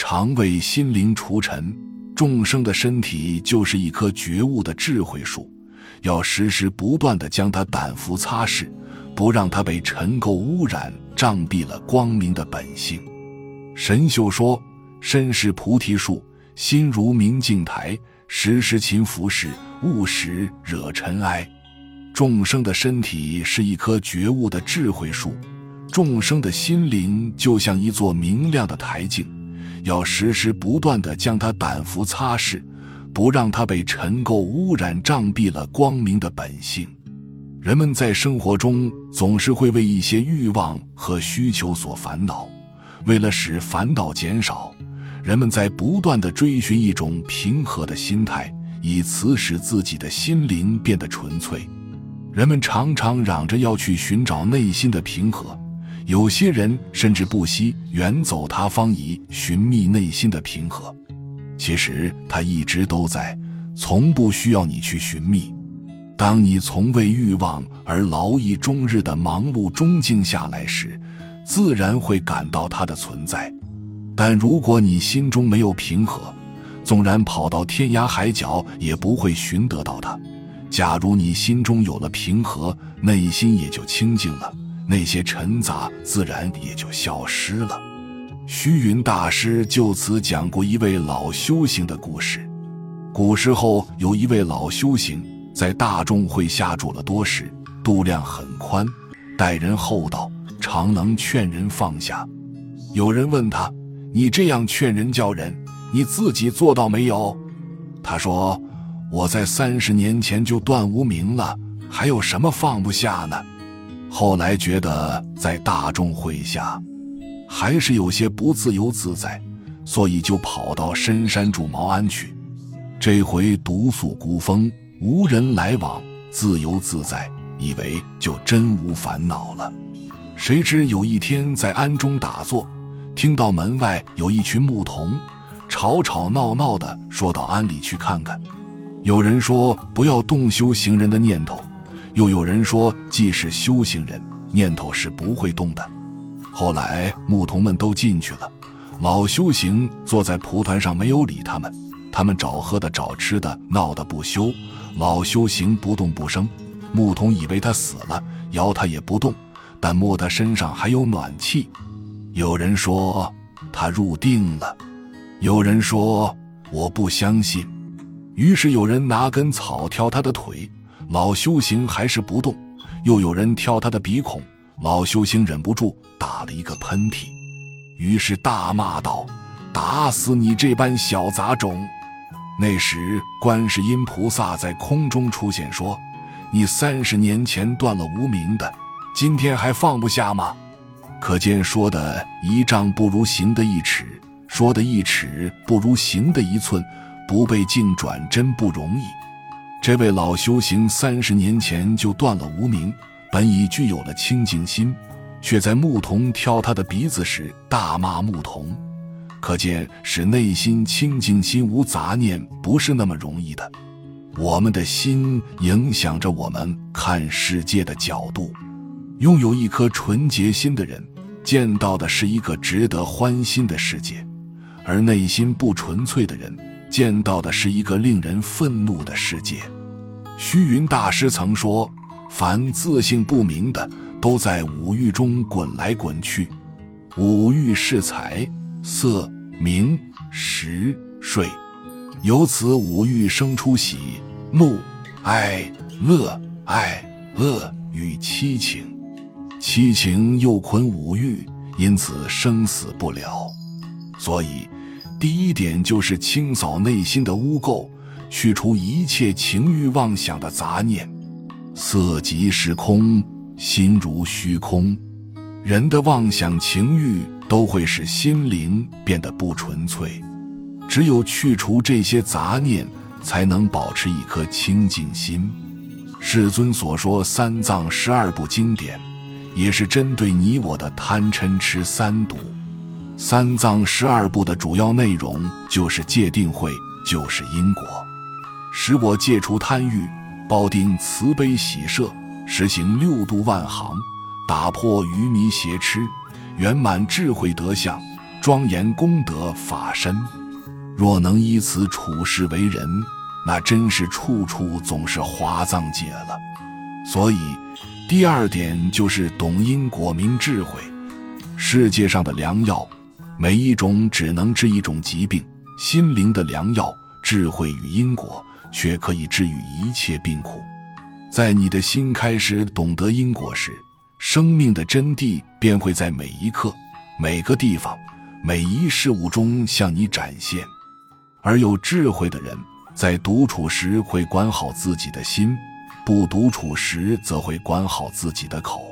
常为心灵除尘。众生的身体就是一棵觉悟的智慧树，要时时不断地将它掸拂擦拭，不让它被尘垢污染，障蔽了光明的本性。神秀说：“身是菩提树，心如明镜台，时时勤拂拭，勿使惹尘埃。”众生的身体是一棵觉悟的智慧树，众生的心灵就像一座明亮的台镜，要时时不断地将它掸拂擦拭，不让它被尘垢污染，障蔽了光明的本性。人们在生活中总是会为一些欲望和需求所烦恼，为了使烦恼减少，人们在不断地追寻一种平和的心态，以此使自己的心灵变得纯粹。人们常常嚷着要去寻找内心的平和，有些人甚至不惜远走他方以寻觅内心的平和。其实他一直都在，从不需要你去寻觅。当你从为欲望而劳役终日的忙碌中静下来时，自然会感到它的存在。但如果你心中没有平和，纵然跑到天涯海角，也不会寻得到它。假如你心中有了平和，内心也就清净了，那些尘杂自然也就消失了。虚云大师就此讲过一位老修行的故事。古时候有一位老修行，在大众会下住了多时，度量很宽，待人厚道，常能劝人放下。有人问他：“你这样劝人教人，你自己做到没有？”他说。我在三十年前就断无名了，还有什么放不下呢？后来觉得在大众会下，还是有些不自由自在，所以就跑到深山住茅庵去。这回独宿孤峰，无人来往，自由自在，以为就真无烦恼了。谁知有一天在庵中打坐，听到门外有一群牧童，吵吵闹闹的说到庵里去看看。有人说不要动修行人的念头，又有人说即使修行人念头是不会动的。后来牧童们都进去了，老修行坐在蒲团上没有理他们。他们找喝的找吃的，闹得不休。老修行不动不声，牧童以为他死了，摇他也不动，但摸他身上还有暖气。有人说他入定了，有人说我不相信。于是有人拿根草挑他的腿，老修行还是不动；又有人挑他的鼻孔，老修行忍不住打了一个喷嚏。于是大骂道：“打死你这般小杂种！”那时观世音菩萨在空中出现，说：“你三十年前断了无名的，今天还放不下吗？”可见说的一丈不如行的一尺，说的一尺不如行的一寸。不被境转真不容易。这位老修行三十年前就断了无名，本已具有了清净心，却在牧童挑他的鼻子时大骂牧童，可见使内心清净心无杂念不是那么容易的。我们的心影响着我们看世界的角度。拥有一颗纯洁心的人，见到的是一个值得欢心的世界，而内心不纯粹的人。见到的是一个令人愤怒的世界。虚云大师曾说：“凡自性不明的，都在五欲中滚来滚去。五欲是财、色、名、食、睡，由此五欲生出喜、怒、哀、乐、爱、恶与七情。七情又捆五欲，因此生死不了。所以。”第一点就是清扫内心的污垢，去除一切情欲妄想的杂念。色即是空，心如虚空。人的妄想情欲都会使心灵变得不纯粹。只有去除这些杂念，才能保持一颗清净心。世尊所说三藏十二部经典，也是针对你我的贪嗔痴三毒。三藏十二部的主要内容就是戒定慧，就是因果，使我戒除贪欲，包定慈悲喜舍，实行六度万行，打破愚迷邪痴，圆满智慧德相，庄严功德法身。若能依此处世为人，那真是处处总是华藏界了。所以，第二点就是懂因果、明智慧。世界上的良药，每一种只能治一种疾病；心灵的良药，智慧与因果，却可以治愈一切病苦。在你的心开始懂得因果时，生命的真谛便会在每一刻、每个地方、每一事物中向你展现。而有智慧的人，在独处时会管好自己的心，不独处时则会管好自己的口。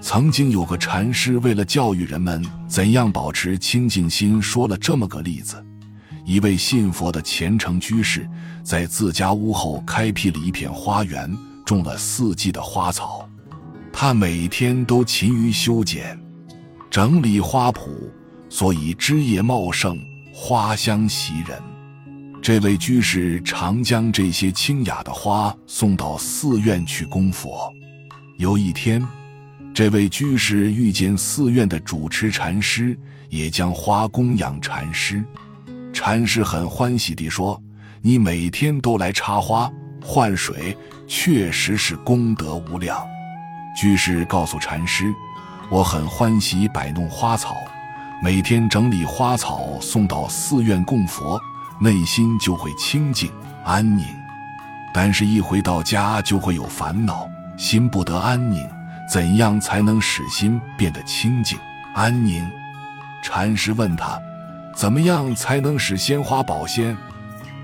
曾经有个禅师为了教育人们怎样保持清净心，说了这么个例子：一位信佛的虔诚居士，在自家屋后开辟了一片花园，种了四季的花草。他每天都勤于修剪、整理花圃，所以枝叶茂盛。花香袭人，这位居士常将这些清雅的花送到寺院去供佛。有一天，这位居士遇见寺院的主持禅师，也将花供养禅师。禅师很欢喜地说：“你每天都来插花、换水，确实是功德无量。”居士告诉禅师：“我很欢喜摆弄花草。”每天整理花草送到寺院供佛，内心就会清净安宁。但是，一回到家就会有烦恼，心不得安宁。怎样才能使心变得清净安宁？禅师问他：“怎么样才能使鲜花保鲜？”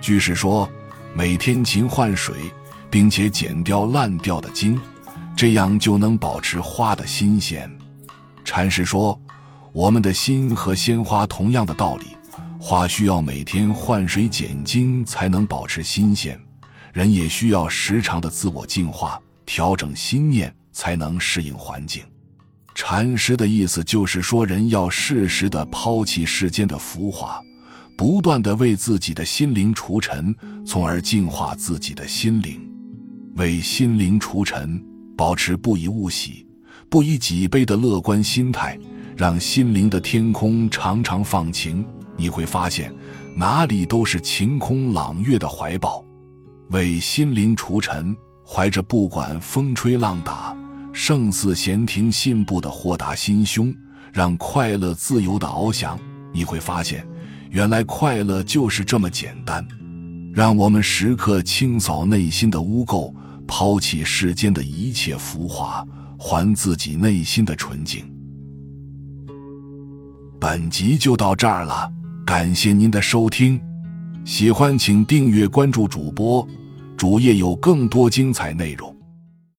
居士说：“每天勤换水，并且剪掉烂掉的茎，这样就能保持花的新鲜。”禅师说。我们的心和鲜花同样的道理，花需要每天换水剪茎才能保持新鲜，人也需要时常的自我净化、调整心念，才能适应环境。禅师的意思就是说，人要适时的抛弃世间的浮华，不断的为自己的心灵除尘，从而净化自己的心灵，为心灵除尘，保持不以物喜、不以己悲的乐观心态。让心灵的天空常常放晴，你会发现哪里都是晴空朗月的怀抱。为心灵除尘，怀着不管风吹浪打、胜似闲庭信步的豁达心胸，让快乐自由的翱翔。你会发现，原来快乐就是这么简单。让我们时刻清扫内心的污垢，抛弃世间的一切浮华，还自己内心的纯净。本集就到这儿了，感谢您的收听，喜欢请订阅关注主播，主页有更多精彩内容。